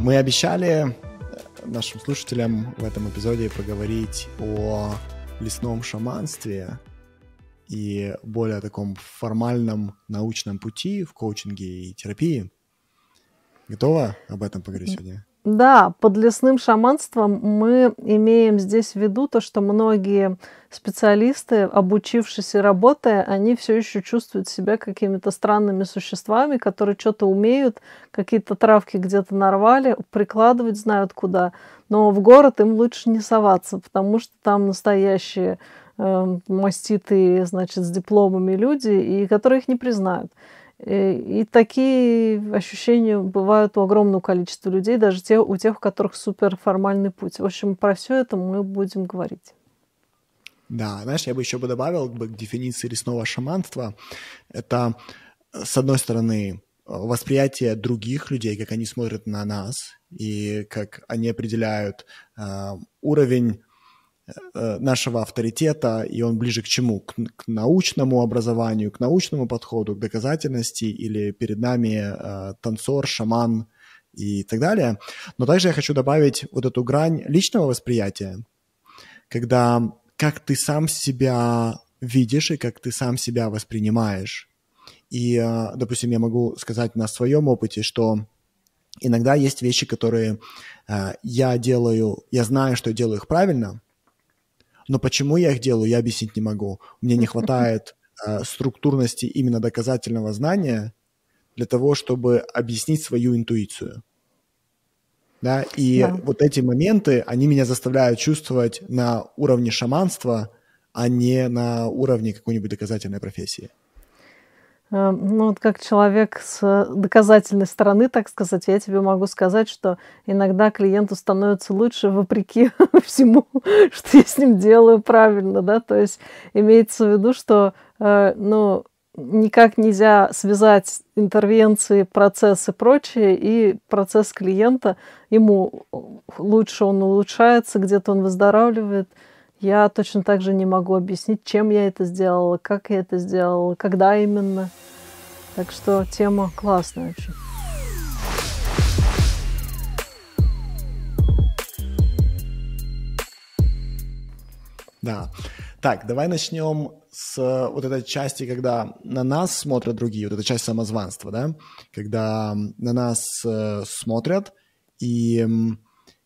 Мы обещали нашим слушателям в этом эпизоде поговорить о лесном шаманстве и более таком формальном научном пути в коучинге и терапии. Готова об этом поговорить сегодня? Да, под лесным шаманством мы имеем здесь в виду то, что многие специалисты, обучившись и работая, они все еще чувствуют себя какими-то странными существами, которые что-то умеют, какие-то травки где-то нарвали, прикладывать знают куда. Но в город им лучше не соваться, потому что там настоящие э, маститые, значит, с дипломами люди, и которые их не признают. Э, и такие ощущения бывают у огромного количества людей, даже те, у тех, у которых суперформальный путь. В общем, про все это мы будем говорить. Да, знаешь, я бы еще бы добавил к дефиниции лесного шаманства. Это, с одной стороны, восприятие других людей, как они смотрят на нас, и как они определяют э, уровень Э, нашего авторитета, и он ближе к чему? К, к научному образованию, к научному подходу, к доказательности, или перед нами э, танцор, шаман и так далее. Но также я хочу добавить вот эту грань личного восприятия, когда как ты сам себя видишь и как ты сам себя воспринимаешь. И, э, допустим, я могу сказать на своем опыте, что иногда есть вещи, которые э, я делаю, я знаю, что делаю их правильно, но почему я их делаю, я объяснить не могу. Мне не хватает э, структурности именно доказательного знания для того, чтобы объяснить свою интуицию. Да, и да. вот эти моменты, они меня заставляют чувствовать на уровне шаманства, а не на уровне какой-нибудь доказательной профессии. Э, ну, вот как человек с доказательной стороны, так сказать, я тебе могу сказать, что иногда клиенту становится лучше вопреки всему, что я с ним делаю правильно, да, то есть имеется в виду, что, э, ну, никак нельзя связать интервенции, процессы и прочее и процесс клиента. Ему лучше он улучшается, где-то он выздоравливает – я точно так же не могу объяснить, чем я это сделала, как я это сделала, когда именно. Так что тема классная очень. Да. Так, давай начнем с вот этой части, когда на нас смотрят другие, вот эта часть самозванства, да, когда на нас э, смотрят, и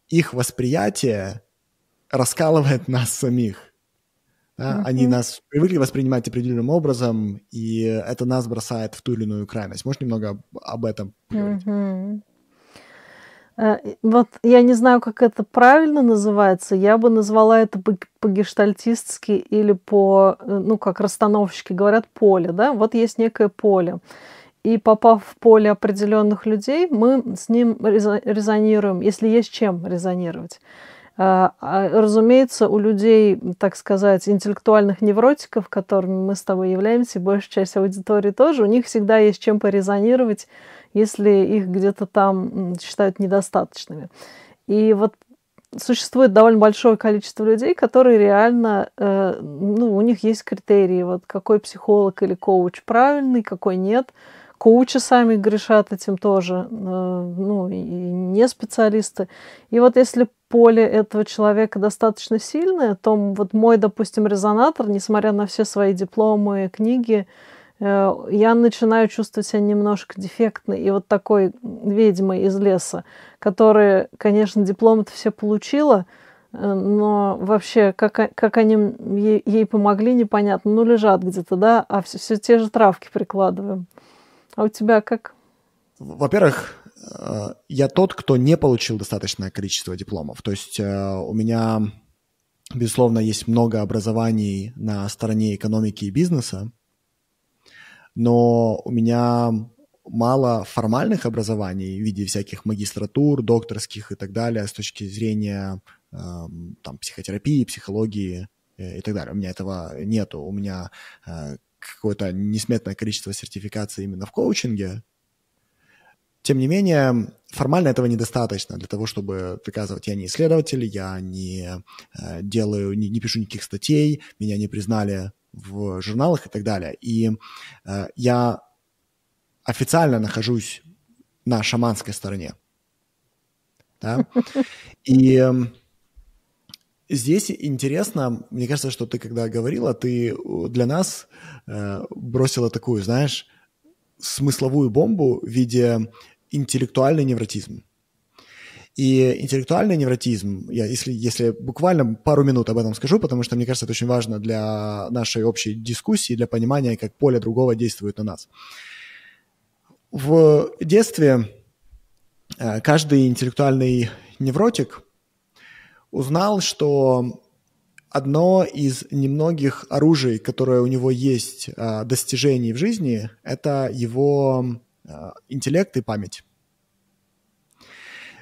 их восприятие раскалывает нас самих. Да? Mm-hmm. Они нас привыкли воспринимать определенным образом, и это нас бросает в ту или иную крайность. Можешь немного об этом поговорить? Mm-hmm. Вот я не знаю, как это правильно называется. Я бы назвала это по-гештальтистски или по, э, ну, как расстановщики говорят, поле. Да? Вот есть некое поле. И попав в поле определенных людей, мы с ним резонируем, если есть чем резонировать. А, а, разумеется, у людей, так сказать, интеллектуальных невротиков, которыми мы с тобой являемся, большая часть аудитории тоже, у них всегда есть чем порезонировать, если их где-то там считают недостаточными. И вот существует довольно большое количество людей, которые реально, э, ну, у них есть критерии, вот какой психолог или коуч правильный, какой нет. Коучи сами грешат этим тоже, э, ну, и не специалисты. И вот если поле этого человека достаточно сильное, то вот мой, допустим, резонатор, несмотря на все свои дипломы, книги, э, я начинаю чувствовать себя немножко дефектной и вот такой ведьмой из леса, которая, конечно, диплом-то все получила, э, но вообще, как, как они ей, ей помогли, непонятно. Ну, лежат где-то, да, а все, все те же травки прикладываем. А у тебя как? Во-первых, Э, я тот, кто не получил достаточное количество дипломов. То есть э, у меня, безусловно, есть много образований на стороне экономики и бизнеса, но у меня мало формальных образований в виде всяких магистратур, докторских и так далее с точки зрения эм, там, психотерапии, психологии э, и так далее. У меня этого нету. У меня какое-то несметное количество сертификаций именно в коучинге, тем не менее, формально этого недостаточно для того, чтобы доказывать, я не исследователь, я не э, делаю, не, не пишу никаких статей, меня не признали в журналах и так далее. И э, я официально нахожусь на шаманской стороне. Да? И эм, здесь интересно, мне кажется, что ты когда говорила, ты для нас э, бросила такую, знаешь, смысловую бомбу в виде интеллектуальный невротизм. И интеллектуальный невротизм, я, если, если буквально пару минут об этом скажу, потому что мне кажется, это очень важно для нашей общей дискуссии, для понимания, как поле другого действует на нас. В детстве э, каждый интеллектуальный невротик узнал, что одно из немногих оружий, которое у него есть э, достижений в жизни, это его э, интеллект и память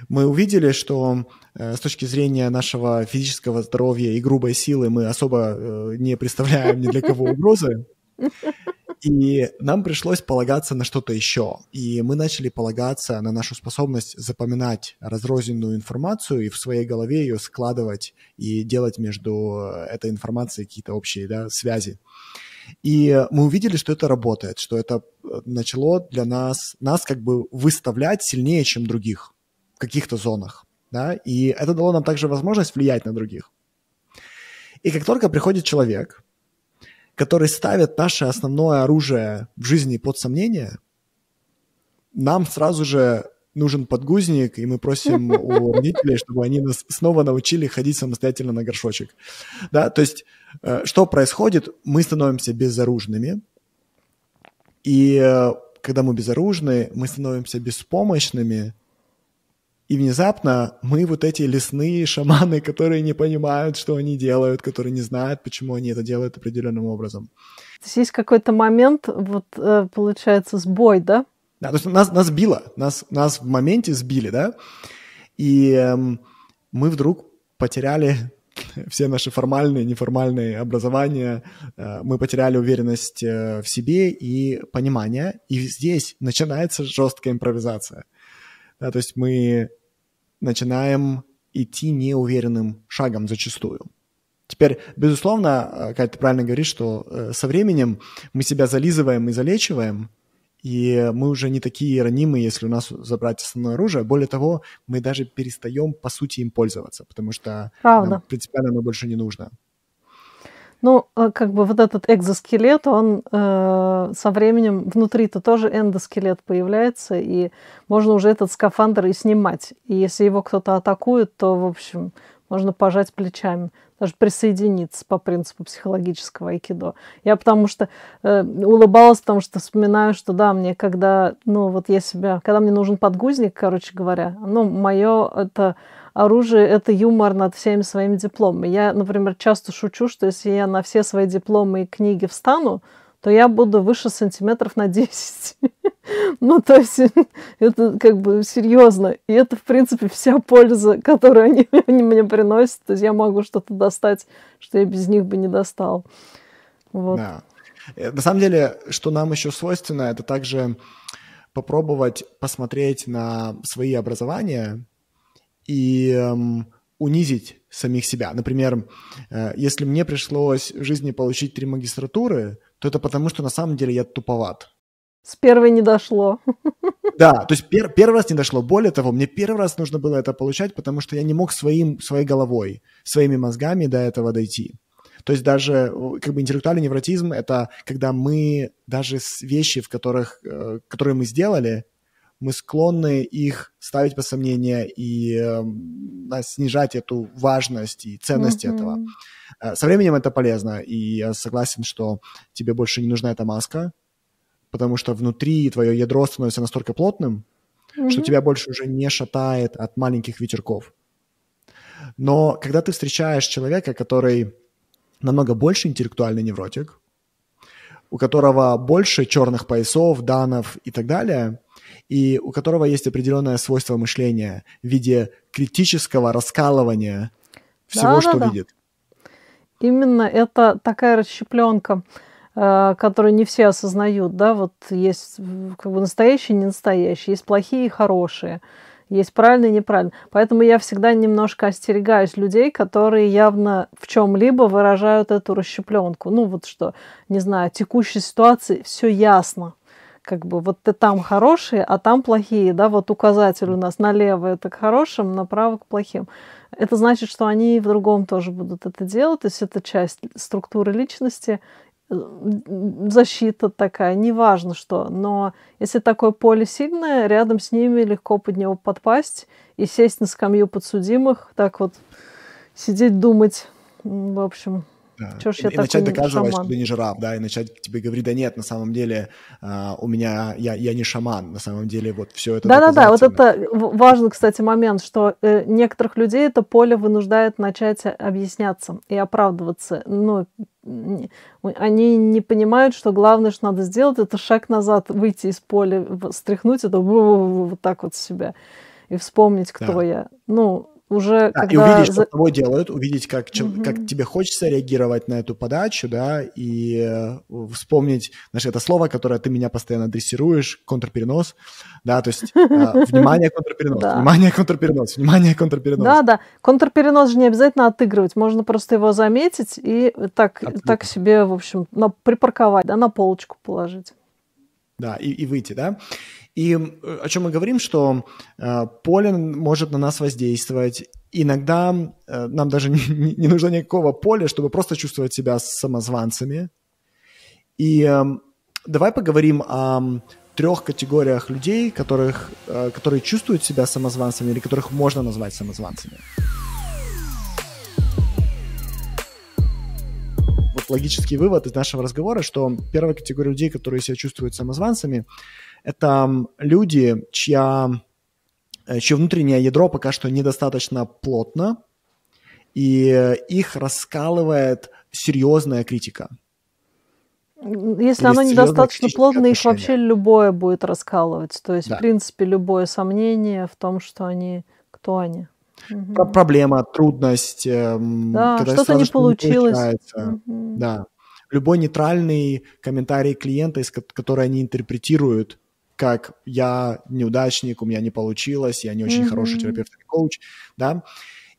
мы увидели, что э, с точки зрения нашего физического здоровья и грубой силы мы особо не представляем ни для кого угрозы. И нам пришлось полагаться на что-то еще. И мы начали полагаться на нашу способность запоминать разрозненную информацию и в своей голове ее складывать и делать между э, этой информацией какие-то общие да, связи. И мы увидели, что это работает, что это начало для нас, нас как бы выставлять сильнее, чем других каких-то зонах. Да? И это дало нам также возможность влиять на других. И как только приходит человек, который ставит наше основное оружие в жизни под сомнение, нам сразу же нужен подгузник, и мы просим у родителей, чтобы они нас снова научили ходить самостоятельно на горшочек. Да, то есть э, что происходит? Мы становимся безоружными, и э, когда мы безоружны, мы становимся беспомощными, и внезапно мы вот эти лесные шаманы, которые не понимают, что они делают, которые не знают, почему они это делают определенным образом. То есть есть какой-то момент, вот э, получается, сбой, да? Да, то есть нас, нас било, нас, нас в моменте сбили, да, и эм, мы вдруг потеряли все наши формальные, неформальные образования, э, мы потеряли уверенность э, в себе и понимание, и здесь начинается жесткая импровизация. Да, то есть мы начинаем идти неуверенным шагом зачастую. Теперь, безусловно, э, Катя, ты правильно говоришь, что э, со временем мы себя зализываем и залечиваем, и мы уже не такие ранимые, если у нас забрать основное оружие. Более того, мы даже перестаем, по сути, им пользоваться, потому что Правда. нам принципиально оно больше не нужно. Ну, э, как бы вот этот экзоскелет, он э, со временем внутри-то тоже эндоскелет появляется, и можно уже этот скафандр и снимать. И если его кто-то атакует, то, в общем, можно пожать плечами, даже присоединиться по принципу психологического айкидо. Я потому что э, улыбалась, потому что вспоминаю, что да, мне когда, ну вот я себя, когда мне нужен подгузник, короче говоря, ну, мое это оружие — это юмор над всеми своими дипломами. Я, например, часто шучу, что если я на все свои дипломы и книги встану, то я буду выше сантиметров на 10. ну, то есть это как бы серьезно. И это, в принципе, вся польза, которую они, они мне приносят. То есть я могу что-то достать, что я без них бы не достал. Вот. Да. Э, на самом деле, что нам еще свойственно, это также попробовать посмотреть на свои образования и эм, унизить самих себя. Например, э, если мне пришлось в жизни получить три магистратуры, то это потому, что на самом деле я туповат. С первой не дошло. Да, то есть пер, первый раз не дошло. Более того, мне первый раз нужно было это получать, потому что я не мог своим, своей головой, своими мозгами до этого дойти. То есть даже как бы интеллектуальный невротизм – это когда мы даже вещи, в которых, э, которые мы сделали, мы склонны их ставить под сомнение и э, снижать эту важность и ценность mm-hmm. этого. Э, со временем это полезно, и я согласен, что тебе больше не нужна эта маска, потому что внутри твое ядро становится настолько плотным, mm-hmm. что тебя больше уже не шатает от маленьких ветерков. Но когда ты встречаешь человека, который намного больше интеллектуальный невротик, у которого больше черных поясов, данов и так далее – и у которого есть определенное свойство мышления в виде критического раскалывания всего, да, что да, видит. Именно это такая расщепленка, э, которую не все осознают, да, вот есть как бы настоящие и не настоящие, есть плохие и хорошие, есть правильные и неправильные. Поэтому я всегда немножко остерегаюсь людей, которые явно в чем-либо выражают эту расщепленку. Ну вот что, не знаю, текущей ситуации все ясно, как бы вот ты там хорошие, а там плохие, да, вот указатель у нас налево это к хорошим, направо к плохим. Это значит, что они в другом тоже будут это делать, то есть это часть структуры личности, э, защита такая, неважно что, но если такое поле сильное, рядом с ними легко под него подпасть и сесть на скамью подсудимых, так вот сидеть, думать, в общем, да. Чё ж я и, и начать доказывать, шаман? что ты не жираф, да, и начать тебе говорить, да нет, на самом деле uh, у меня, я, я не шаман, на самом деле вот все это Да-да-да, вот это важный, кстати, момент, что э, некоторых людей это поле вынуждает начать объясняться и оправдываться. Ну, они не понимают, что главное, что надо сделать, это шаг назад, выйти из поля, стряхнуть это вот так вот себя и вспомнить, кто да. я. Ну, уже да, когда... И увидеть, что с тобой делают, увидеть, как, угу. как тебе хочется реагировать на эту подачу, да, и э, вспомнить, знаешь, это слово, которое ты меня постоянно дрессируешь, контрперенос, да, то есть э, внимание, контрперенос, внимание, контрперенос, внимание, контрперенос. Да, да, контрперенос же не обязательно отыгрывать, можно просто его заметить и так, так себе, в общем, припарковать, да, на полочку положить. Да, и, и выйти, да. И о чем мы говорим, что э, поле может на нас воздействовать. Иногда э, нам даже не, не нужно никакого поля, чтобы просто чувствовать себя самозванцами. И э, давай поговорим о трех категориях людей, которых, э, которые чувствуют себя самозванцами или которых можно назвать самозванцами. Вот логический вывод из нашего разговора, что первая категория людей, которые себя чувствуют самозванцами, это люди, чья, э, чье внутреннее ядро пока что недостаточно плотно, и их раскалывает серьезная критика. Если оно недостаточно плотно, их вообще любое будет раскалывать. То есть, да. в принципе, любое сомнение в том, что они, кто они. Угу. Проблема, трудность, эм, да, что-то не получилось. Не угу. Да. Любой нейтральный комментарий клиента, который они интерпретируют как я неудачник, у меня не получилось, я не очень mm-hmm. хороший терапевт или коуч, да.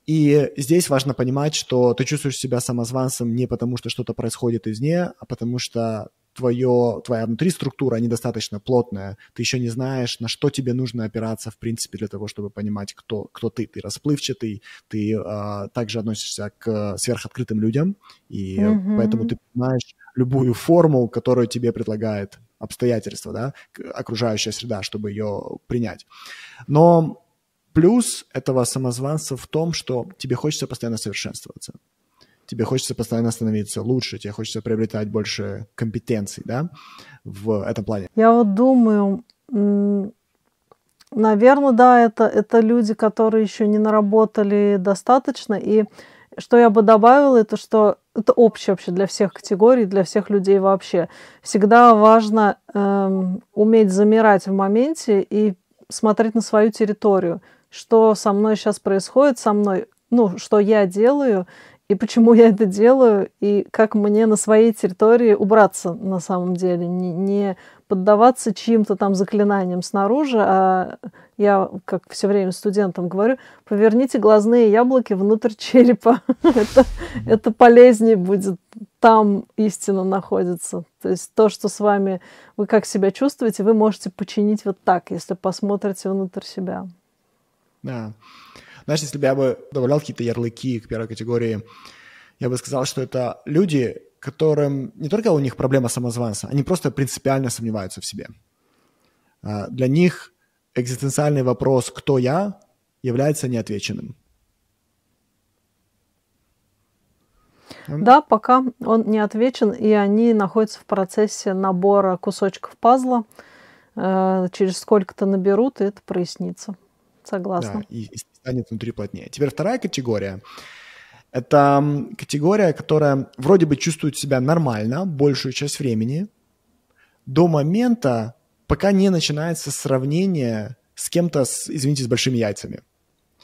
И здесь важно понимать, что ты чувствуешь себя самозванцем не потому, что что-то происходит извне, а потому что твое, твоя внутри структура недостаточно плотная, ты еще не знаешь, на что тебе нужно опираться, в принципе, для того, чтобы понимать, кто, кто ты. Ты расплывчатый, ты э, также относишься к сверхоткрытым людям, и mm-hmm. поэтому ты понимаешь любую форму, которую тебе предлагает обстоятельства, да, окружающая среда, чтобы ее принять. Но плюс этого самозванца в том, что тебе хочется постоянно совершенствоваться. Тебе хочется постоянно становиться лучше, тебе хочется приобретать больше компетенций, да, в этом плане. Я вот думаю, наверное, да, это, это люди, которые еще не наработали достаточно, и что я бы добавила, это что это общее вообще для всех категорий, для всех людей вообще. Всегда важно эм, уметь замирать в моменте и смотреть на свою территорию, что со мной сейчас происходит, со мной, ну, что я делаю, и почему я это делаю, и как мне на своей территории убраться на самом деле, не, не поддаваться чьим-то там заклинаниям снаружи, а я, как все время студентам говорю, поверните глазные яблоки внутрь черепа. это, это полезнее будет. Там истина находится. То есть то, что с вами, вы как себя чувствуете, вы можете починить вот так, если посмотрите внутрь себя. Да. Знаешь, если бы я бы добавлял какие-то ярлыки к первой категории, я бы сказал, что это люди, которым не только у них проблема самозванца, они просто принципиально сомневаются в себе. А, для них экзистенциальный вопрос «кто я?» является неотвеченным. Да, пока он не отвечен, и они находятся в процессе набора кусочков пазла. Э, через сколько-то наберут, и это прояснится. Согласна. Да, и, и станет внутри плотнее. Теперь вторая категория. Это категория, которая вроде бы чувствует себя нормально большую часть времени, до момента, пока не начинается сравнение с кем-то, с, извините, с большими яйцами.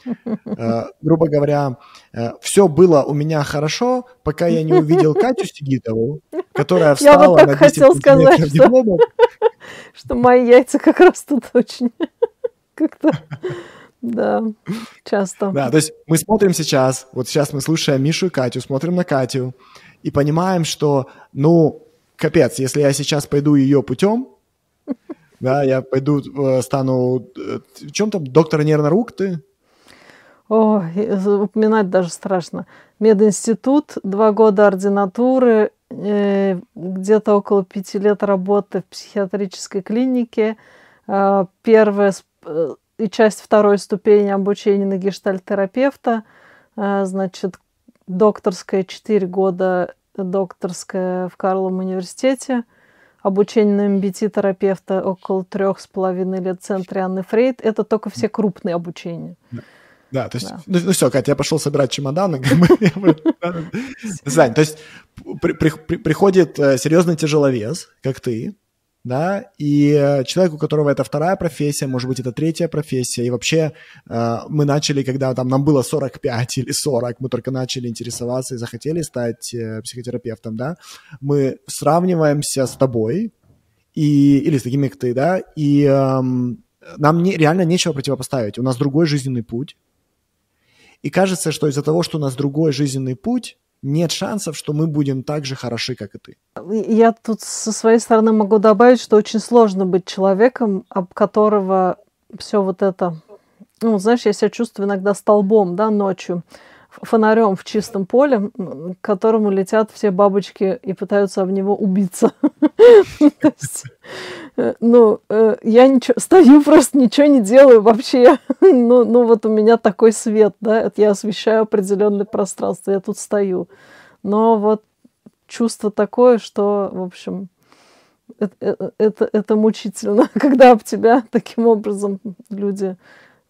Uh, грубо говоря, uh, все было у меня хорошо, пока я не увидел Катю Сигитову, которая встала я вот так на 10 хотел сказать, что, что мои яйца как раз тут очень как-то да, часто. Да, то есть мы смотрим сейчас, вот сейчас мы слушаем Мишу и Катю, смотрим на Катю и понимаем, что, ну, капец, если я сейчас пойду ее путем, Да, я пойду э, стану... Э, в чем там? Доктор нейронаук ты? О, упоминать даже страшно. Мединститут, два года ординатуры, э, где-то около пяти лет работы в психиатрической клинике. Первая э, и часть второй ступени обучения на гештальтерапевта. Э, значит, докторская 4 года, докторская в Карловом университете. Обучение на MBT-терапевта около трех с половиной лет в центре Анны Фрейд. Это только все крупные обучения. Да, то есть, да. Ну, ну все, Катя, я пошел собирать чемоданы. Зань, то есть приходит э, серьезный тяжеловес, как ты, да, и э, человек, у которого это вторая профессия, может быть, это третья профессия, и вообще э, мы начали, когда там нам было 45 или 40, мы только начали интересоваться и захотели стать психотерапевтом, да, мы сравниваемся с тобой, и, или с такими, как ты, да, и эм, нам не, реально нечего противопоставить. У нас другой жизненный путь, и кажется, что из-за того, что у нас другой жизненный путь, нет шансов, что мы будем так же хороши, как и ты. Я тут со своей стороны могу добавить, что очень сложно быть человеком, об которого все вот это... Ну, знаешь, я себя чувствую иногда столбом, да, ночью фонарем в чистом поле, к которому летят все бабочки и пытаются об него убиться. Э, ну, э, я ничего, стою просто, ничего не делаю вообще. ну, ну, вот у меня такой свет, да, я освещаю определенное пространство, я тут стою. Но вот чувство такое, что, в общем, это, э, это, это мучительно, когда об тебя таким образом люди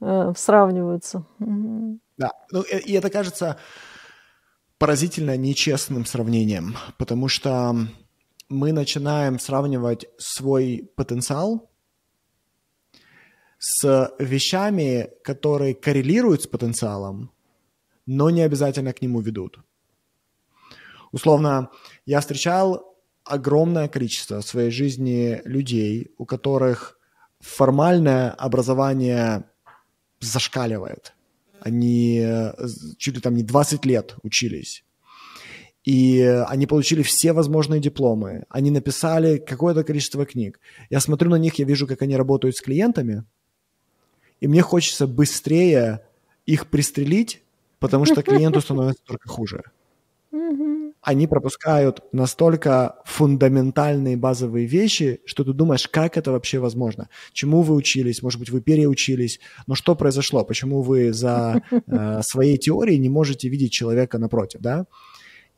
э, сравниваются. Да, ну, и это кажется поразительно нечестным сравнением, потому что мы начинаем сравнивать свой потенциал с вещами, которые коррелируют с потенциалом, но не обязательно к нему ведут. Условно, я встречал огромное количество в своей жизни людей, у которых формальное образование зашкаливает – они э, чуть ли там не 20 лет учились. И они получили все возможные дипломы. Они написали какое-то количество книг. Я смотрю на них, я вижу, как они работают с клиентами. И мне хочется быстрее их пристрелить, потому что клиенту становится только хуже они пропускают настолько фундаментальные базовые вещи, что ты думаешь, как это вообще возможно? Чему вы учились? Может быть, вы переучились? Но что произошло? Почему вы за э, своей теорией не можете видеть человека напротив, да?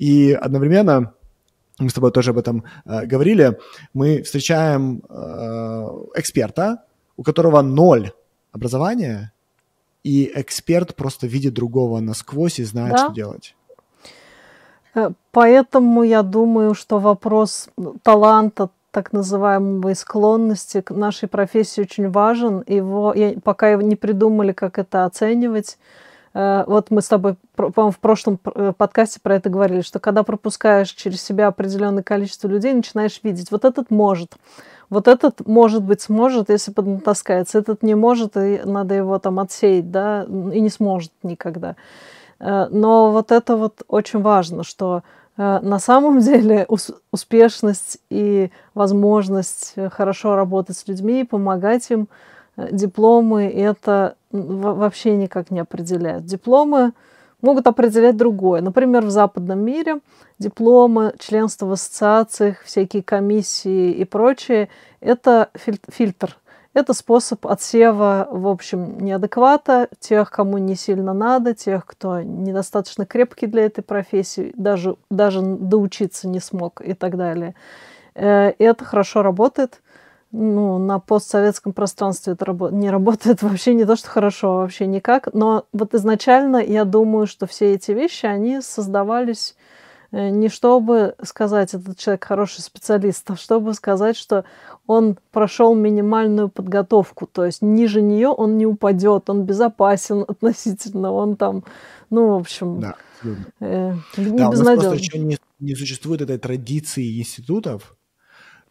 И одновременно мы с тобой тоже об этом э, говорили, мы встречаем э, эксперта, у которого ноль образования, и эксперт просто видит другого насквозь и знает, да? что делать. Э, поэтому я думаю, что вопрос таланта, так называемой склонности к нашей профессии очень важен. Его, я, пока не придумали, как это оценивать, вот мы с тобой, по-моему, в прошлом э, подкасте про это говорили, что когда пропускаешь через себя определенное количество людей, начинаешь видеть, вот этот может, вот этот, может быть, сможет, если поднатаскается, этот не может, и надо его там отсеять, да, и не сможет никогда. Э, но вот это вот очень важно, что э, на самом деле успешность и возможность э, хорошо работать с людьми, помогать им, дипломы это вообще никак не определяют. Дипломы могут определять другое. Например, в западном мире дипломы, членство в ассоциациях, всякие комиссии и прочее – это фильтр это способ отсева, в общем, неадеквата, тех, кому не сильно надо, тех, кто недостаточно крепкий для этой профессии, даже, даже доучиться не смог и так далее. Э, это хорошо работает. Ну, на постсоветском пространстве это рабо- не работает вообще не то, что хорошо, а вообще никак. Но вот изначально я думаю, что все эти вещи, они создавались Э, не чтобы сказать, этот человек хороший специалист, а чтобы сказать, что он прошел минимальную подготовку, то есть ниже нее он не упадет, он безопасен относительно, он там, ну, в общем, да, э, не да, у нас просто еще не, не существует этой традиции институтов,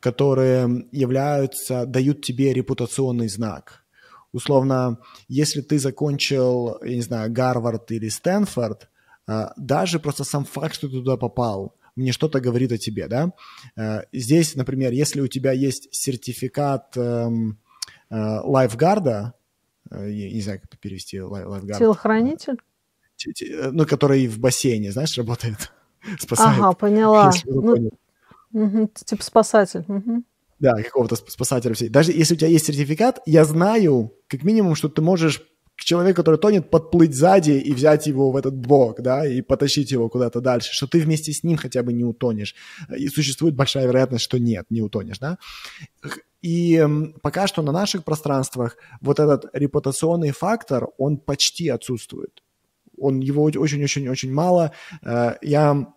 которые являются, дают тебе репутационный знак. Условно, если ты закончил, я не знаю, Гарвард или Стэнфорд, а, даже просто сам факт, что ты туда попал, мне что-то говорит о тебе, да. Э, здесь, например, если у тебя есть сертификат эм, э, лайфгарда, я не знаю, как перевести лайфгард. Телохранитель? Ну, который в бассейне, знаешь, работает. Спасает. Ага, поняла. Ну, угу, типа спасатель. Угу. Да, какого-то спасателя. Даже если у тебя есть сертификат, я знаю, как минимум, что ты можешь к человеку, который тонет, подплыть сзади и взять его в этот блок, да, и потащить его куда-то дальше, что ты вместе с ним хотя бы не утонешь. И существует большая вероятность, что нет, не утонешь, да. И пока что на наших пространствах вот этот репутационный фактор, он почти отсутствует. Он, его очень-очень-очень мало. Э, я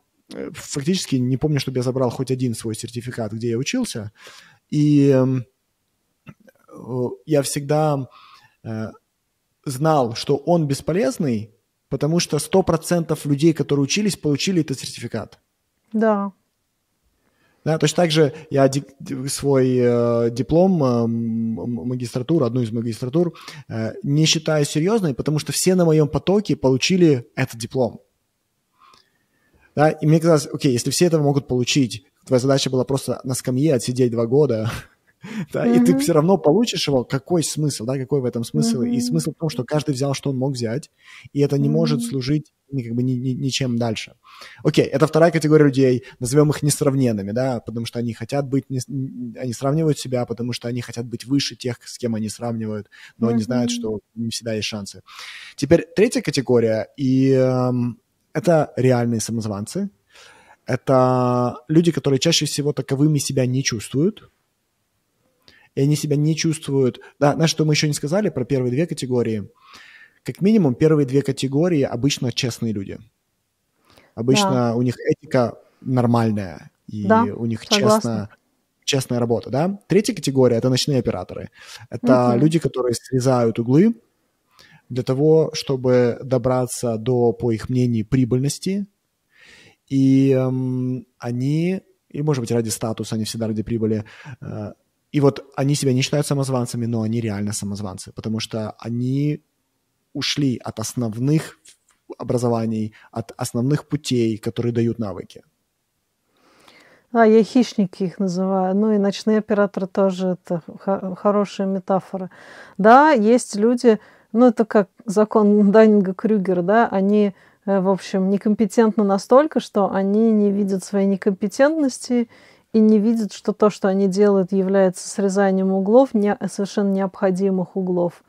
фактически не помню, чтобы я забрал хоть один свой сертификат, где я учился. И я всегда э, знал, что он бесполезный, потому что 100% людей, которые учились, получили этот сертификат. Да. Да, точно так же я свой э, диплом, э, магистратуру, одну из магистратур, э, не считаю серьезной, потому что все на моем потоке получили этот диплом. Да, и мне казалось, окей, если все это могут получить, твоя задача была просто на скамье отсидеть два года, да, mm-hmm. и ты все равно получишь его, какой смысл, да, какой в этом смысл? Mm-hmm. И смысл в том, что каждый взял, что он мог взять, и это не mm-hmm. может служить как бы ни, ни, ничем дальше. Окей, это вторая категория людей, назовем их несравненными, да, потому что они хотят быть, не, они сравнивают себя, потому что они хотят быть выше тех, с кем они сравнивают, но mm-hmm. они знают, что не всегда есть шансы. Теперь третья категория, и э, это реальные самозванцы, это люди, которые чаще всего таковыми себя не чувствуют, и они себя не чувствуют... Да, знаешь, что мы еще не сказали про первые две категории? Как минимум, первые две категории обычно честные люди. Обычно да. у них этика нормальная, и да, у них честно, честная работа, да? Третья категория – это ночные операторы. Это угу. люди, которые срезают углы для того, чтобы добраться до, по их мнению, прибыльности. И эм, они, и, может быть, ради статуса, они всегда ради прибыли, э, и вот они себя не считают самозванцами, но они реально самозванцы, потому что они ушли от основных образований, от основных путей, которые дают навыки. А, я хищники их называю. Ну и ночные операторы тоже это хорошая метафора. Да, есть люди, ну это как закон Даннинга Крюгера, да, они, э, в общем, некомпетентны настолько, что они не видят своей некомпетентности и не видят, что то, что они делают, является срезанием углов, не, совершенно необходимых углов.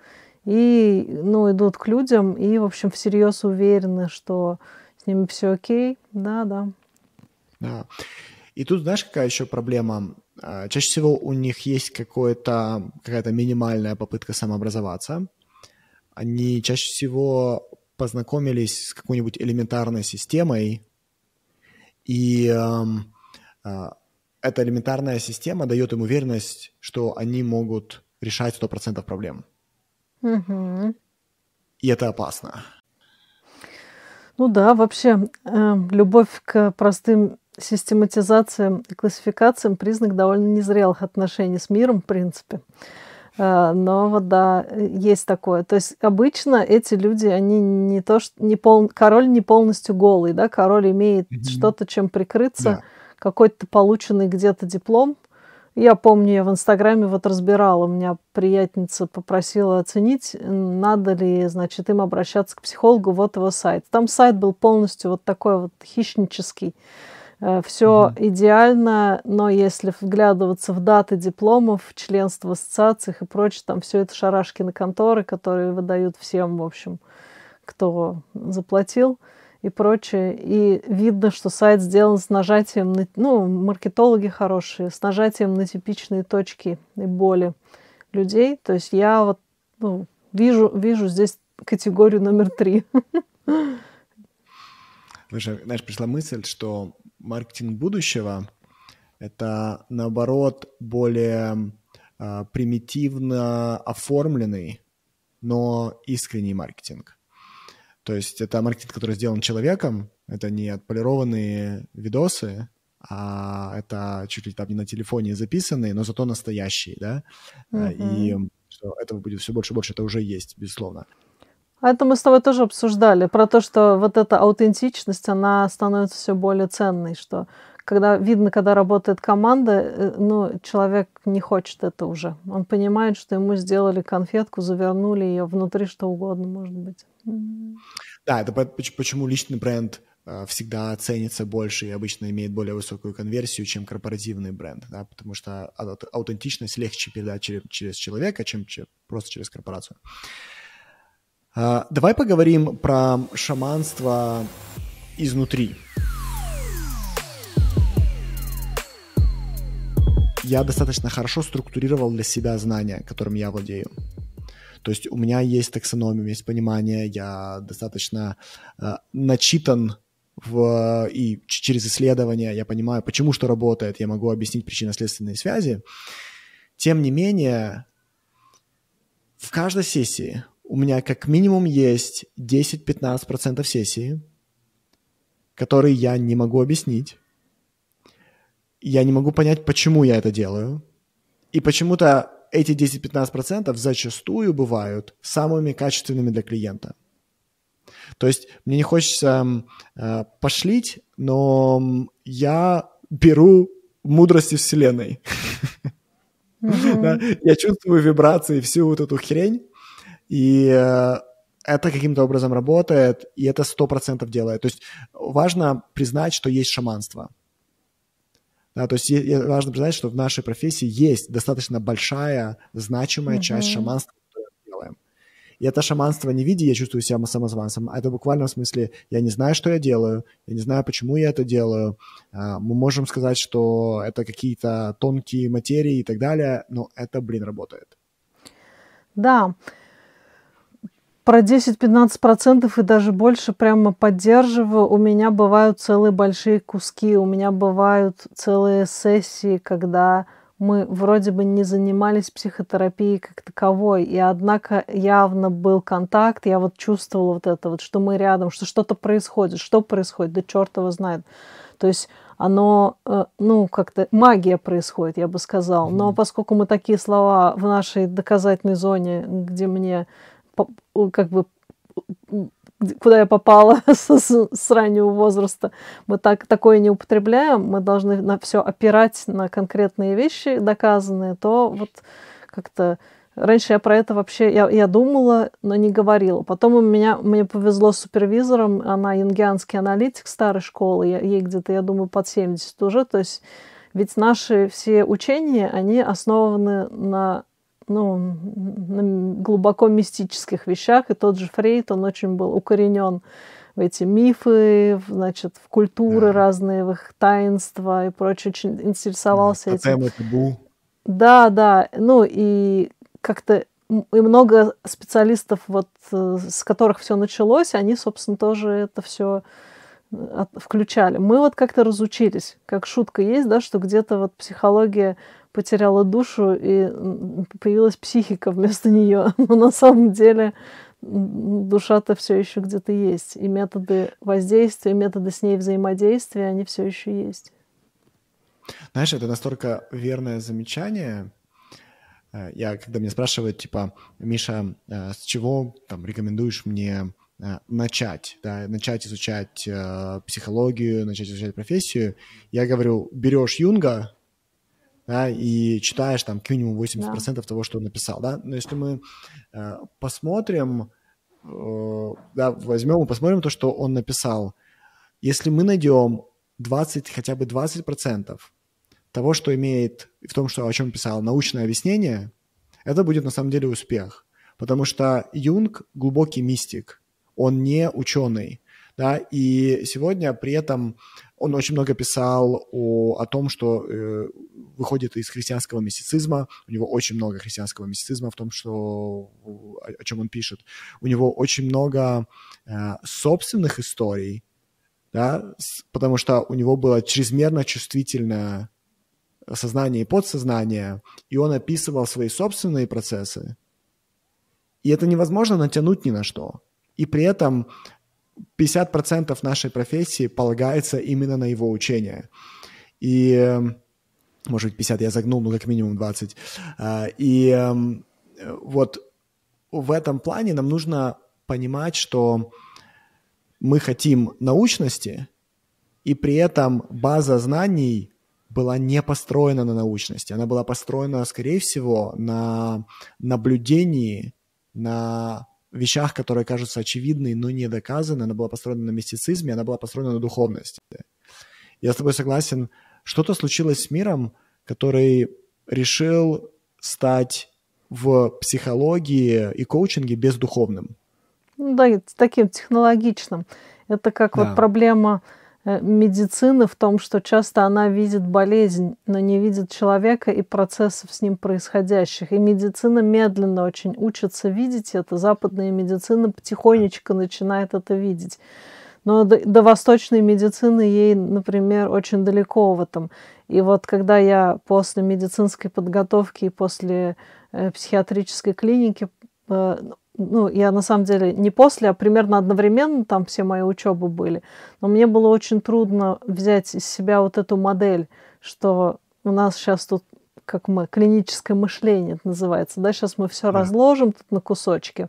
И ну, идут к людям и, в общем, всерьез уверены, что с ними все окей. Да, да. И тут, знаешь, какая еще проблема? А, чаще всего у них есть какая-то минимальная попытка самообразоваться. Они чаще всего познакомились с какой-нибудь элементарной системой, и эм, э, эта элементарная система дает им уверенность, что они могут решать 100% проблем. Угу. И это опасно. Ну да, вообще э, любовь к простым систематизациям и классификациям признак довольно незрелых отношений с миром, в принципе. Э, но вот да, есть такое. То есть обычно эти люди, они не то, что не пол, король не полностью голый, да, король имеет mm-hmm. что-то, чем прикрыться. Да какой-то полученный где-то диплом. Я помню, я в Инстаграме вот разбирала, у меня приятница попросила оценить, надо ли, значит, им обращаться к психологу, вот его сайт. Там сайт был полностью вот такой вот хищнический. Э, Все mm-hmm. идеально, но если вглядываться в даты дипломов, членство в ассоциациях и прочее, там все это шарашкины конторы, которые выдают всем, в общем, кто заплатил и прочее. И видно, что сайт сделан с нажатием на... Ну, маркетологи хорошие, с нажатием на типичные точки и боли людей. То есть я вот ну, вижу, вижу здесь категорию номер три. Знаешь, пришла мысль, что маркетинг будущего — это, наоборот, более э, примитивно оформленный, но искренний маркетинг. То есть это маркетинг, который сделан человеком, это не отполированные видосы, а это чуть ли там не на телефоне записанные, но зато настоящие, да, uh-huh. и что этого будет все больше и больше, это уже есть, безусловно. А это мы с тобой тоже обсуждали, про то, что вот эта аутентичность, она становится все более ценной, что когда видно, когда работает команда, э, ну, человек не хочет это уже. Он понимает, что ему сделали конфетку, завернули ее внутри что угодно, может быть. Да, это почему личный бренд э, всегда ценится больше и обычно имеет более высокую конверсию, чем корпоративный бренд, да, потому что аутентичность легче передать через, через человека, чем просто через корпорацию. А, давай поговорим про шаманство изнутри. я достаточно хорошо структурировал для себя знания, которым я владею. То есть у меня есть таксономия, есть понимание, я достаточно э, начитан в, и через исследования я понимаю, почему что работает, я могу объяснить причинно-следственные связи. Тем не менее, в каждой сессии у меня как минимум есть 10-15% сессии, которые я не могу объяснить, я не могу понять, почему я это делаю. И почему-то эти 10-15% зачастую бывают самыми качественными для клиента. То есть мне не хочется э, пошлить, но я беру мудрости Вселенной. Я чувствую вибрации, всю вот эту хрень, и э, это каким-то образом работает, и это сто процентов делает. То есть важно признать, что есть шаманство – да, то есть важно признать, что в нашей профессии есть достаточно большая, значимая mm-hmm. часть шаманства, которую мы делаем. И это шаманство не в виде «я чувствую себя самозванцем», а это буквально в смысле «я не знаю, что я делаю, я не знаю, почему я это делаю». А, мы можем сказать, что это какие-то тонкие материи и так далее, но это, блин, работает. Да, про 10-15% и даже больше прямо поддерживаю. У меня бывают целые большие куски, у меня бывают целые сессии, когда мы вроде бы не занимались психотерапией как таковой, и однако явно был контакт, я вот чувствовала вот это вот, что мы рядом, что что-то происходит, что происходит, да черт его знает. То есть оно, э, ну, как-то магия происходит, я бы сказал. Но поскольку мы такие слова в нашей доказательной зоне, где мне как бы куда я попала с, с, с раннего возраста, мы так, такое не употребляем, мы должны на все опирать на конкретные вещи доказанные, то вот как-то раньше я про это вообще, я, я думала, но не говорила. Потом у меня, мне повезло с супервизором, она янгианский аналитик старой школы, я, ей где-то, я думаю, под 70 уже, то есть ведь наши все учения, они основаны на ну, глубоко мистических вещах. И тот же Фрейд, он очень был укоренен в эти мифы, значит, в культуры да. разные, в их таинства и прочее, очень интересовался да, этим. Табу. Да, да, ну и как-то и много специалистов, вот, э, с которых все началось, они, собственно, тоже это все э, включали. Мы вот как-то разучились, как шутка есть, да, что где-то вот психология потеряла душу и появилась психика вместо нее. Но на самом деле душа-то все еще где-то есть. И методы воздействия, методы с ней взаимодействия, они все еще есть. Знаешь, это настолько верное замечание. Э, я, когда меня спрашивают, типа, Миша, э, с чего там рекомендуешь мне э, начать, да, начать изучать психологию, начать изучать профессию, я говорю, берешь Юнга, да, и читаешь там к минимум 80% да. того, что он написал, да, но если мы э, посмотрим, э, да, возьмем и посмотрим то, что он написал, если мы найдем 20, хотя бы 20% того, что имеет в том, что о чем писал, научное объяснение, это будет на самом деле успех, потому что Юнг глубокий мистик, он не ученый, да, и сегодня при этом он очень много писал о, о том, что э, выходит из христианского мистицизма. У него очень много христианского мистицизма в том, что, о, о чем он пишет. У него очень много э, собственных историй, да, с, потому что у него было чрезмерно чувствительное сознание и подсознание, и он описывал свои собственные процессы. И это невозможно натянуть ни на что. И при этом 50% нашей профессии полагается именно на его учение. И, эм, может быть, 50 я загнул, ну, как минимум 20. А, и эм, вот в этом плане нам нужно понимать, что мы хотим научности, и при этом база знаний была не построена на научности. Она была построена, скорее всего, на наблюдении, на вещах, которые кажутся очевидны, но не доказаны. Она была построена на мистицизме, она была построена на духовности. Я с тобой согласен. Что-то случилось с миром, который решил стать в психологии и коучинге бездуховным. Ну да, таким технологичным. Это как да. вот проблема медицины в том, что часто она видит болезнь, но не видит человека и процессов с ним происходящих. И медицина медленно очень учится видеть это. Западная медицина потихонечку начинает это видеть. Но до, до восточной медицины ей, например, очень далеко в этом. И вот когда я после медицинской подготовки и после э, психиатрической клиники э, ну, я на самом деле не после, а примерно одновременно там все мои учебы были. Но мне было очень трудно взять из себя вот эту модель, что у нас сейчас тут, как мы, клиническое мышление это называется, да, сейчас мы все да. разложим тут на кусочки.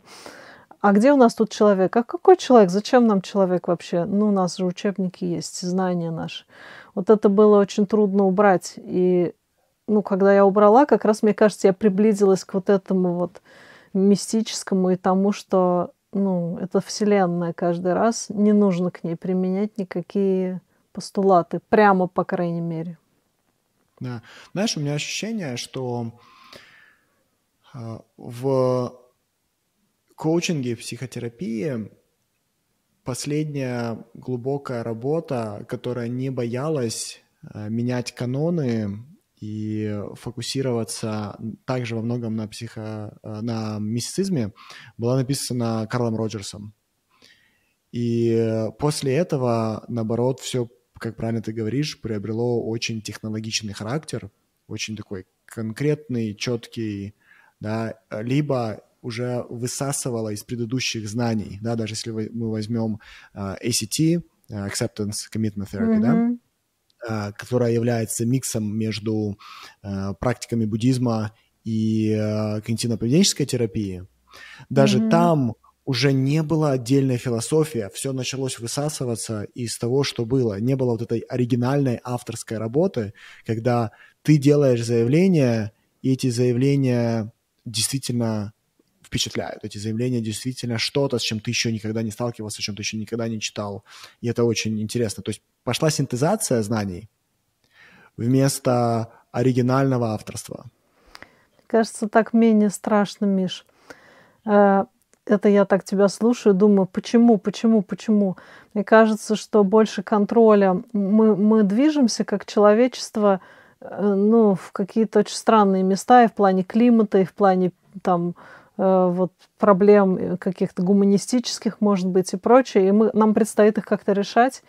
А где у нас тут человек? А какой человек? Зачем нам человек вообще? Ну, у нас же учебники есть, знания наши. Вот это было очень трудно убрать. И, ну, когда я убрала, как раз, мне кажется, я приблизилась к вот этому вот мистическому и тому, что ну, это Вселенная каждый раз, не нужно к ней применять никакие постулаты, прямо, по крайней мере. Да. Знаешь, у меня ощущение, что э, в коучинге, психотерапии последняя глубокая работа, которая не боялась э, менять каноны и фокусироваться также во многом на, психо, э, на мистицизме, была написана Карлом Роджерсом. И после этого, наоборот, все, как правильно ты говоришь, приобрело очень технологичный характер, очень такой конкретный, четкий, да, либо уже высасывало из предыдущих знаний, да, даже если мы возьмем э, ACT, uh, Acceptance Commitment Therapy, mm-hmm. да, которая является миксом между а, практиками буддизма и а, когнитивно-поведенческой терапии, даже mm-hmm. там уже не было отдельной философии, все началось высасываться из того, что было. Не было вот этой оригинальной авторской работы, когда ты делаешь заявления, и эти заявления действительно впечатляют. Эти заявления действительно что-то, с чем ты еще никогда не сталкивался, с чем ты еще никогда не читал. И это очень интересно. То есть пошла синтезация знаний вместо оригинального авторства. Кажется, так менее страшно, Миш. Э, это я так тебя слушаю, думаю, почему, почему, почему. Мне кажется, что больше контроля. Мы, мы движемся как человечество э, ну, в какие-то очень странные места и в плане климата, и в плане там, вот, проблем каких-то гуманистических, может быть, и прочее. И мы, нам предстоит их как-то решать.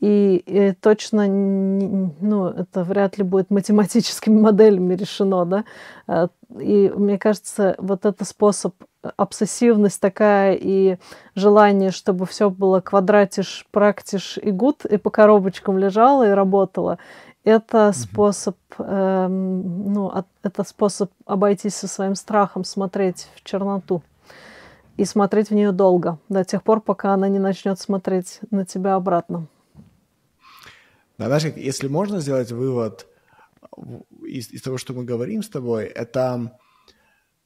И, и точно, ну, это вряд ли будет математическими моделями решено, да. Э, и мне кажется, вот это способ обсессивность такая и желание, чтобы все было квадратиш, практиш и гуд, и по коробочкам лежало и работало, это способ, э, ну, от, это способ обойтись со своим страхом, смотреть в черноту и смотреть в нее долго, до тех пор, пока она не начнет смотреть на тебя обратно. Да, знаешь, если можно сделать вывод из, из того, что мы говорим с тобой, это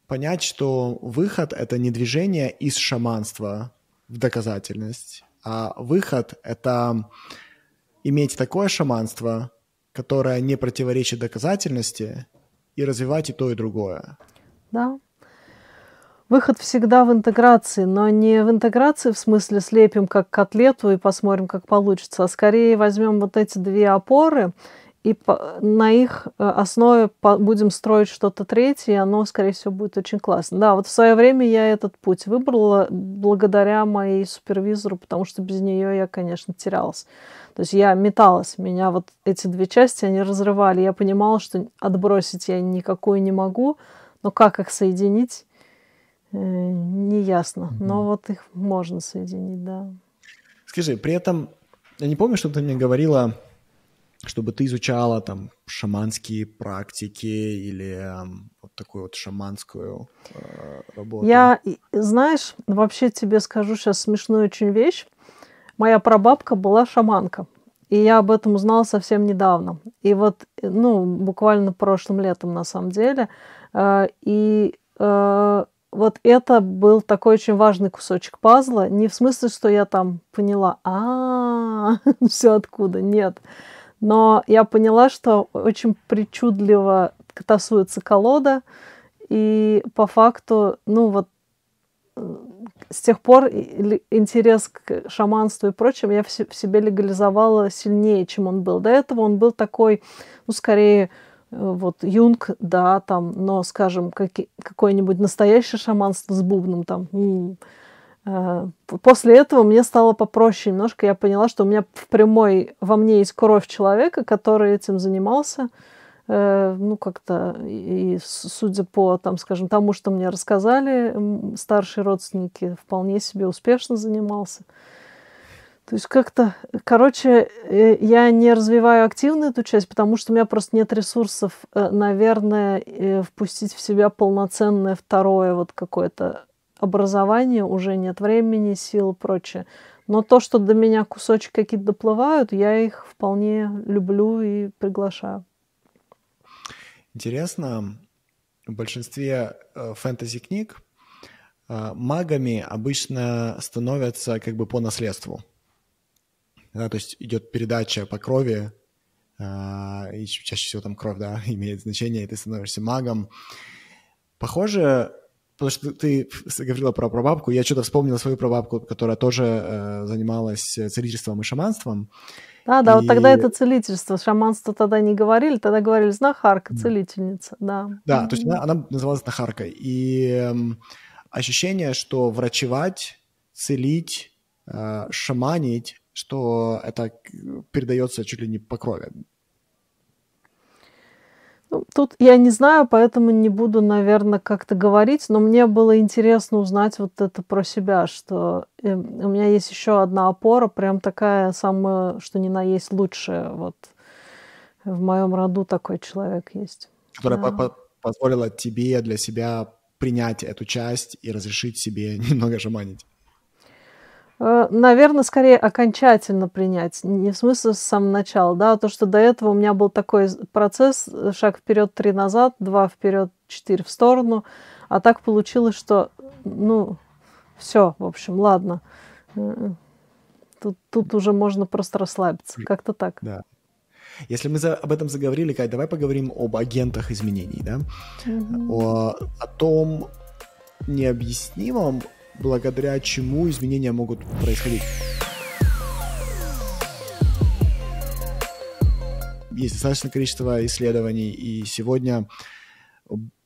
понять, что выход — это не движение из шаманства в доказательность, а выход — это иметь такое шаманство, которая не противоречит доказательности, и развивать и то, и другое. Да. Выход всегда в интеграции, но не в интеграции в смысле слепим как котлету и посмотрим, как получится, а скорее возьмем вот эти две опоры и на их э, основе будем строить что-то третье, и оно, скорее всего, будет очень классно. Да, вот в свое время я этот путь выбрала благодаря моей супервизору, потому что без нее я, конечно, терялась. То есть я металась, меня вот эти две части, они разрывали. Я понимала, что отбросить я никакую не могу, но как их соединить, э, не ясно. Но вот их можно соединить, да. Скажи, при этом, я не помню, что ты мне говорила, чтобы ты изучала там шаманские практики или вот, такую вот шаманскую э, работу? Я, знаешь, вообще тебе скажу сейчас смешную очень вещь. Моя прабабка была шаманка. И я об этом узнала совсем недавно. И вот, ну, буквально прошлым летом, на самом деле. Э, и э, вот это был такой очень важный кусочек пазла. Не в смысле, что я там поняла, а, все откуда, нет. Но я поняла, что очень причудливо тасуется колода, и по факту, ну вот с тех пор интерес к шаманству и прочим я в себе легализовала сильнее, чем он был. До этого он был такой, ну, скорее, э, вот Юнг, да, там, но, скажем, как, какое-нибудь настоящее шаманство с бубном, там, э, После этого мне стало попроще немножко. Я поняла, что у меня в прямой во мне есть кровь человека, который этим занимался. Э, ну, как-то, и судя по, там, скажем, тому, что мне рассказали, старшие родственники вполне себе успешно занимался. То есть как-то, короче, э, я не развиваю активно эту часть, потому что у меня просто нет ресурсов, э, наверное, впустить в себя полноценное второе вот какое-то образование, уже нет времени, сил и прочее. Но то, что до меня кусочки какие-то доплывают, я их вполне люблю и приглашаю. Интересно, в большинстве э, фэнтези-книг э, магами обычно становятся как бы по наследству. Да, то есть идет передача по крови, э, и чаще всего там кровь, да, имеет значение, и ты становишься магом. Похоже, потому что ты говорила про прабабку, я что-то вспомнила свою прабабку, которая тоже э, занималась целительством и шаманством. Да, да, и... вот тогда это целительство. Шаманство тогда не говорили, тогда говорили знахарка, целительница, да. Да, то есть она, она называлась знахаркой. И э, ощущение, что врачевать, целить, э, шаманить, что это передается чуть ли не по крови. Ну, тут я не знаю, поэтому не буду, наверное, как-то говорить, но мне было интересно узнать вот это про себя, что э, у меня есть еще одна опора, прям такая самая, что ни на есть лучшая. Вот в моем роду такой человек есть. Которая да. по позволила тебе для себя принять эту часть и разрешить себе немного жеманить. Э, Наверное, скорее окончательно принять, не в смысле с самого начала, да, а то, что до этого у меня был такой процесс, э, шаг вперед, три назад, два вперед, четыре в сторону, а так получилось, что, ну, все, в общем, ладно, э, тут, тут уже можно просто расслабиться, как-то так. Да. Если мы за, об этом заговорили, Кай, давай поговорим об агентах изменений, да, mm-hmm. о, о том необъяснимом, благодаря чему изменения могут происходить. Есть достаточное количество исследований, и сегодня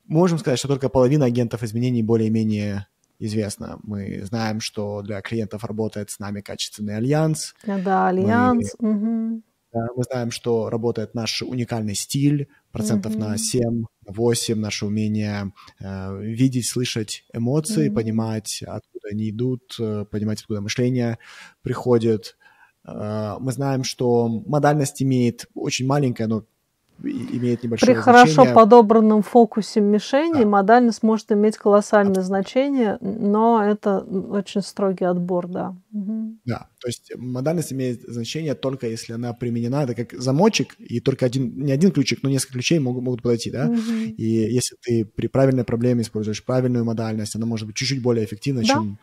можем сказать, что только половина агентов изменений более-менее известна. Мы знаем, что для клиентов работает с нами качественный альянс. Да, альянс. Мы, угу. Да, мы знаем, что работает наш уникальный стиль, процентов угу. на 7 8 наше умение э, видеть, слышать эмоции, mm-hmm. понимать, откуда они идут, э, понимать, откуда мышление приходит. Э, мы знаем, что модальность имеет очень маленькое, но имеет небольшое При значение. хорошо подобранном фокусе мишени да. модальность может иметь колоссальное Абсолютно. значение, но это очень строгий отбор, да. Угу. Да, то есть модальность имеет значение только если она применена, это как замочек, и только один, не один ключик, но несколько ключей могут, могут подойти, да. Угу. И если ты при правильной проблеме используешь правильную модальность, она может быть чуть-чуть более эффективна, да. чем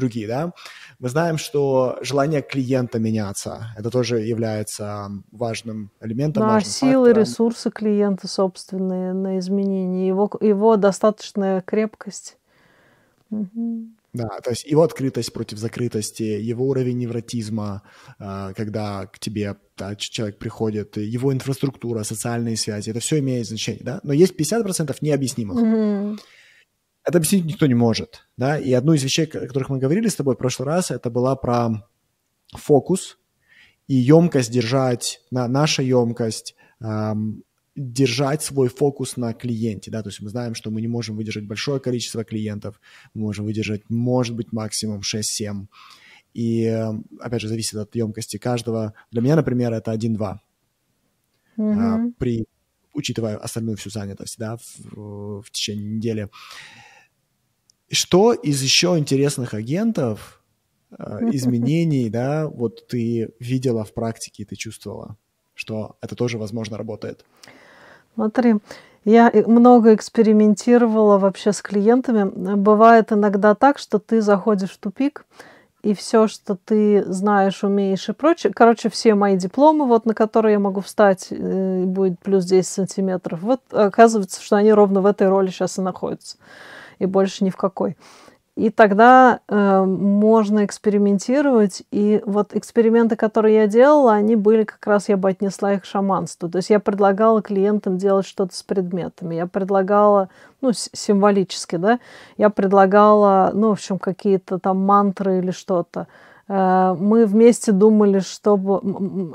другие, да. Мы знаем, что желание клиента меняться, это тоже является важным элементом, да, важным силы, фактором. ресурсы клиента собственные на изменение, его, его достаточная крепкость. Угу. Да, то есть его открытость против закрытости, его уровень невротизма, а, когда к тебе да, человек приходит, его инфраструктура, социальные связи, это все имеет значение, да? Но есть 50% необъяснимых. Mm-hmm это объяснить никто не может, да, и одну из вещей, о которых мы говорили с тобой в прошлый раз, это была про фокус и емкость держать, на, наша емкость, эм, держать свой фокус на клиенте, да, то есть мы знаем, что мы не можем выдержать большое количество клиентов, мы можем выдержать, может быть, максимум 6-7, и, опять же, зависит от емкости каждого. Для меня, например, это 1-2. Mm-hmm. При учитывая остальную всю занятость, да, в, в течение недели. Что из еще интересных агентов, э, изменений, да, вот ты видела в практике, ты чувствовала, что это тоже, возможно, работает? Смотри, я много экспериментировала вообще с клиентами. Бывает иногда так, что ты заходишь в тупик, и все, что ты знаешь, умеешь и прочее. Короче, все мои дипломы, вот на которые я могу встать, э, будет плюс 10 сантиметров. Вот оказывается, что они ровно в этой роли сейчас и находятся. И больше ни в какой. И тогда э, можно экспериментировать. И вот эксперименты, которые я делала, они были как раз, я бы отнесла их к шаманству. То есть я предлагала клиентам делать что-то с предметами. Я предлагала, ну, символически, да, я предлагала, ну, в общем, какие-то там мантры или что-то. Э, мы вместе думали, чтобы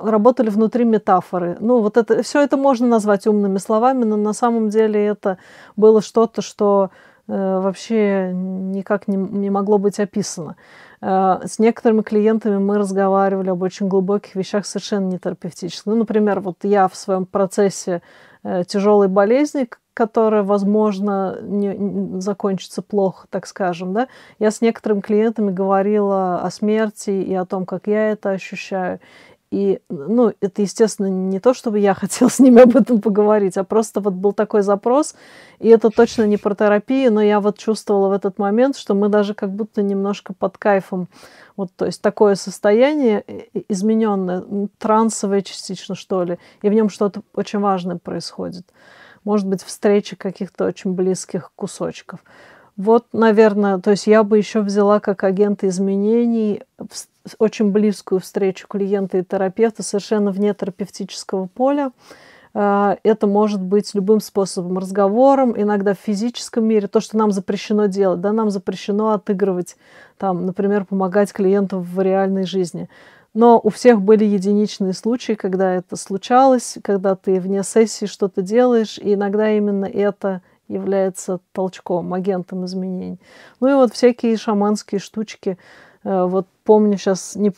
работали внутри метафоры. Ну, вот это все это можно назвать умными словами, но на самом деле это было что-то, что Э, вообще никак не, не могло быть описано. Э, с некоторыми клиентами мы разговаривали об очень глубоких вещах совершенно не терапевтических. Ну, например, вот я в своем процессе э, тяжелой болезни, которая, возможно, не, закончится плохо, так скажем, да, я с некоторыми клиентами говорила о смерти и о том, как я это ощущаю. И, ну, это, естественно, не то, чтобы я хотела с ними об этом поговорить, а просто вот был такой запрос, и это точно не про терапию, но я вот чувствовала в этот момент, что мы даже как будто немножко под кайфом, вот, то есть такое состояние измененное, трансовое частично, что ли, и в нем что-то очень важное происходит. Может быть, встреча каких-то очень близких кусочков. Вот, наверное, то есть я бы еще взяла как агент изменений очень близкую встречу клиента и терапевта совершенно вне терапевтического поля. А, это может быть любым способом, разговором, иногда в физическом мире, то, что нам запрещено делать, да, нам запрещено отыгрывать, там, например, помогать клиенту в реальной жизни. Но у всех были единичные случаи, когда это случалось, когда ты вне сессии что-то делаешь, и иногда именно это является толчком, агентом изменений. Ну и вот всякие шаманские штучки. Э, вот помню сейчас, не,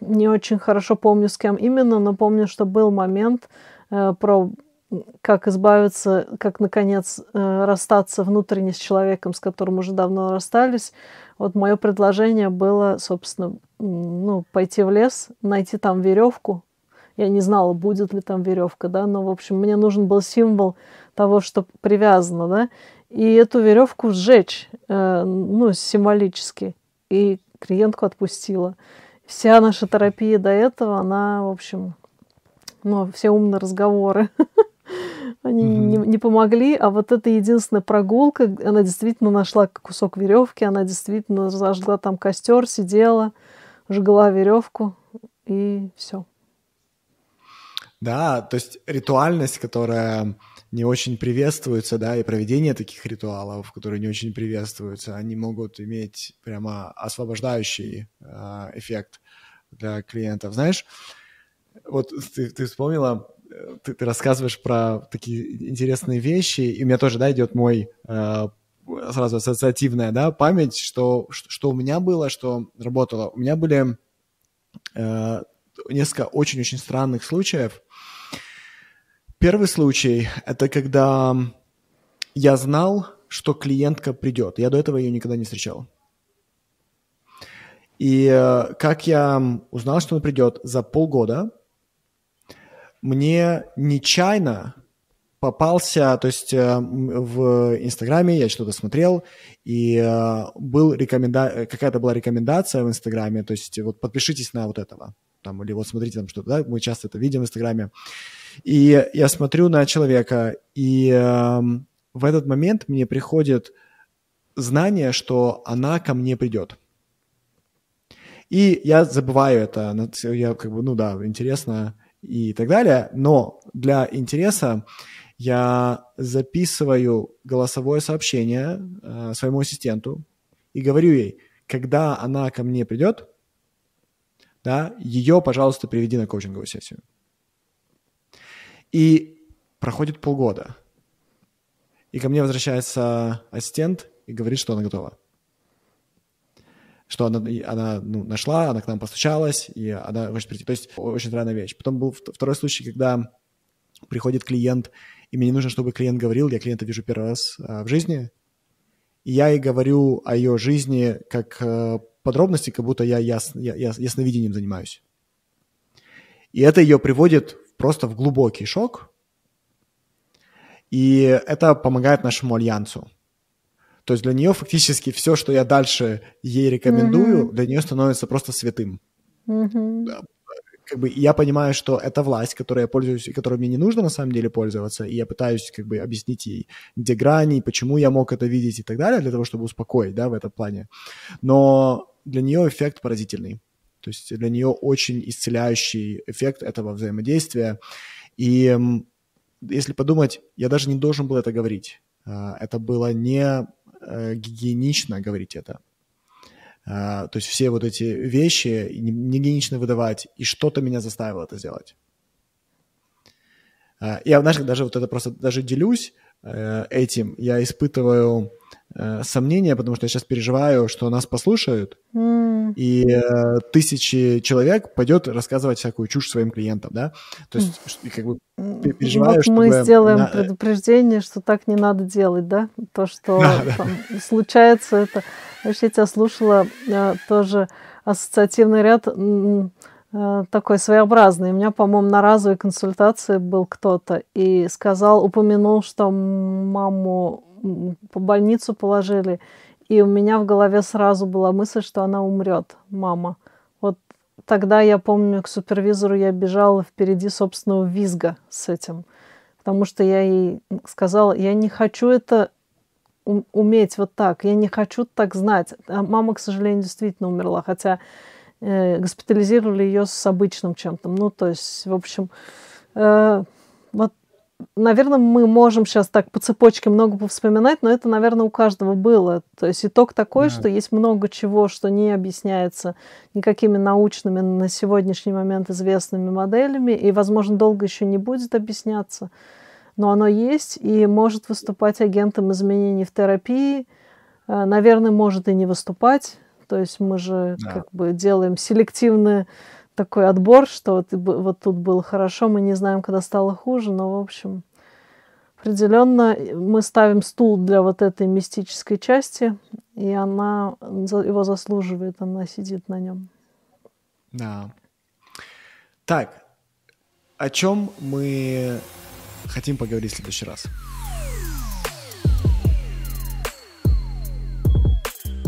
не очень хорошо помню, с кем именно, но помню, что был момент э, про как избавиться, как, наконец, э, расстаться внутренне с человеком, с которым уже давно расстались. Вот мое предложение было, собственно, ну, пойти в лес, найти там веревку. Я не знала, будет ли там веревка, да, но, в общем, мне нужен был символ того, что привязано, да, и эту веревку сжечь, э, ну, символически. И клиентку отпустила. Вся наша терапия до этого, она, в общем, ну, все умные разговоры, они не, не помогли, а вот эта единственная прогулка, она действительно нашла кусок веревки, она действительно зажгла там костер, сидела, жгла веревку, и все. Да, то есть ритуальность, которая не очень приветствуется, да, и проведение таких ритуалов, которые не очень приветствуются, они могут иметь прямо освобождающий э, эффект для клиентов. Знаешь, вот ты, ты вспомнила, ты, ты рассказываешь про такие интересные вещи, и у меня тоже, да, идет мой э, сразу ассоциативная, да, память, что, что у меня было, что работало. У меня были э, несколько очень-очень странных случаев, Первый случай – это когда я знал, что клиентка придет. Я до этого ее никогда не встречал. И э, как я узнал, что она придет за полгода, мне нечаянно попался, то есть э, в Инстаграме я что-то смотрел, и э, был рекоменда... какая-то была рекомендация в Инстаграме, то есть вот подпишитесь на вот этого, там, или вот смотрите там что-то, да, мы часто это видим в Инстаграме. И я смотрю на человека, и э, в этот момент мне приходит знание, что она ко мне придет. И я забываю это, я как бы, ну да, интересно и так далее, но для интереса я записываю голосовое сообщение э, своему ассистенту и говорю ей, когда она ко мне придет, да, ее, пожалуйста, приведи на коучинговую сессию. И проходит полгода. И ко мне возвращается ассистент и говорит, что она готова. Что она, она ну, нашла, она к нам постучалась, и она хочет прийти. То есть очень странная вещь. Потом был второй случай, когда приходит клиент и мне не нужно, чтобы клиент говорил, я клиента вижу первый раз а, в жизни, и я и говорю о ее жизни как а, подробности, как будто я, яс, я, я ясновидением занимаюсь. И это ее приводит просто в глубокий шок, и это помогает нашему альянсу. То есть для нее фактически все, что я дальше ей рекомендую, mm-hmm. для нее становится просто святым. Mm-hmm. Как бы я понимаю, что это власть, которой я пользуюсь и которой мне не нужно на самом деле пользоваться, и я пытаюсь как бы объяснить ей, где грани, почему я мог это видеть и так далее, для того, чтобы успокоить, да, в этом плане. Но для нее эффект поразительный. То есть для нее очень исцеляющий эффект этого взаимодействия. И если подумать, я даже не должен был это говорить. А, это было не э, гигиенично говорить это. Uh, то есть все вот эти вещи не, гигиенично выдавать, и что-то меня заставило это сделать. Uh, я, знаешь, даже вот это просто даже делюсь этим, я испытываю Э, сомнения, потому что я сейчас переживаю, что нас послушают, mm. и э, тысячи человек пойдет рассказывать всякую чушь своим клиентам, да? То есть mm. как бы переживаю, вот мы сделаем на... предупреждение, что так не надо делать, да? То, что да, там, да. случается, это... Знаешь, я тебя слушала э, тоже ассоциативный ряд э, такой своеобразный. У меня, по-моему, на разовой консультации был кто-то и сказал, упомянул, что маму по больницу положили, и у меня в голове сразу была мысль, что она умрет, мама. Вот тогда я помню, к супервизору я бежала впереди собственного визга с этим, потому что я ей сказала, я не хочу это уметь вот так, я не хочу так знать. А мама, к сожалению, действительно умерла, хотя э, госпитализировали ее с обычным чем-то. Ну, то есть, в общем, э, вот наверное, мы можем сейчас так по цепочке много повспоминать, но это, наверное, у каждого было. То есть итог такой, да. что есть много чего, что не объясняется никакими научными на сегодняшний момент известными моделями, и, возможно, долго еще не будет объясняться. Но оно есть и может выступать агентом изменений в терапии. Э, наверное, может и не выступать. То есть мы же да. как бы делаем селективные такой отбор, что вот, вот тут было хорошо, мы не знаем, когда стало хуже, но, в общем, определенно мы ставим стул для вот этой мистической части, и она его заслуживает, она сидит на нем. Да. Так, о чем мы хотим поговорить в следующий раз?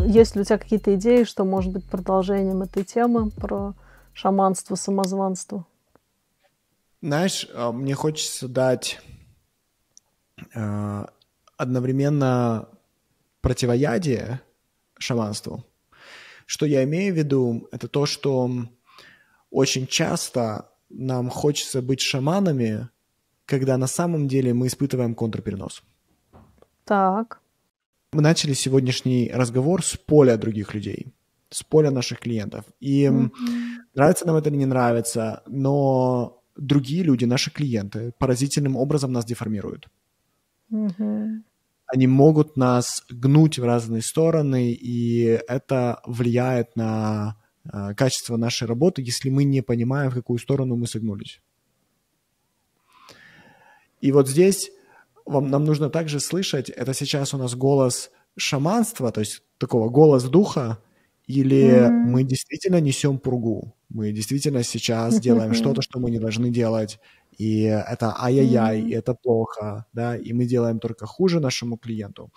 Есть ли у тебя какие-то идеи, что может быть продолжением этой темы про шаманство, самозванство? Знаешь, а, мне хочется дать а, одновременно противоядие шаманству. Что я имею в виду, это то, что очень часто нам хочется быть шаманами, когда на самом деле мы испытываем контрперенос. Так. Мы начали сегодняшний разговор с поля других людей с поля наших клиентов. И mm-hmm. нравится нам это или не нравится, но другие люди, наши клиенты, поразительным образом нас деформируют. Mm-hmm. Они могут нас гнуть в разные стороны, и это влияет на э, качество нашей работы, если мы не понимаем, в какую сторону мы согнулись. И вот здесь вам, нам нужно также слышать, это сейчас у нас голос шаманства, то есть такого голос духа, или mm-hmm. мы действительно несем пургу, мы действительно сейчас делаем что-то, что мы не должны делать, и это ай-яй-яй, mm-hmm. и это плохо, да, и мы делаем только хуже нашему клиенту.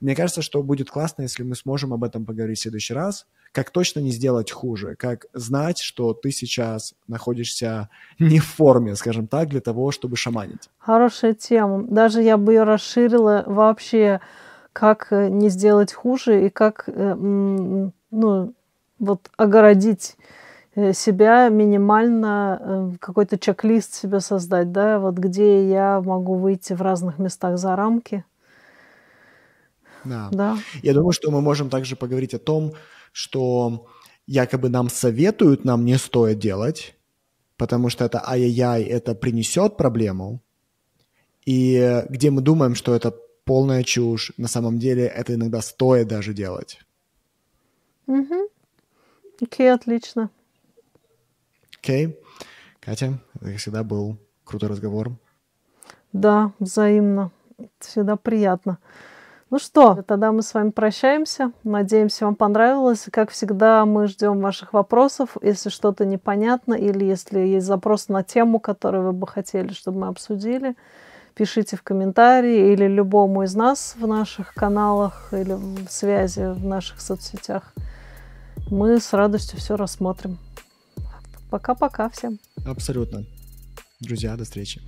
И мне кажется, что будет классно, если мы сможем об этом поговорить в следующий раз, как точно не сделать хуже, как знать, что ты сейчас находишься не в форме, скажем так, для того, чтобы шаманить. Хорошая тема. Даже я бы ее расширила вообще, как э, не сделать хуже и как э, ну, вот огородить э, себя минимально, какой-то чек-лист себе создать, да, вот где я могу выйти в разных местах за рамки. Да. да. Я думаю, что мы можем также поговорить о том, что якобы нам советуют, нам не стоит делать, потому что это ай-яй-яй, это принесет проблему, и где мы думаем, что это полная чушь, на самом деле это иногда стоит даже делать. Угу. Окей, отлично. Окей. Катя, это, как всегда, был крутой разговор. Да, взаимно. Всегда приятно. Ну что, тогда мы с вами прощаемся. Надеемся, вам понравилось. Как всегда, мы ждем ваших вопросов. Если что-то непонятно или если есть запрос на тему, которую вы бы хотели, чтобы мы обсудили, пишите в комментарии или любому из нас в наших каналах или в связи в наших соцсетях. Мы с радостью все рассмотрим. Пока-пока всем. Абсолютно. Друзья, до встречи.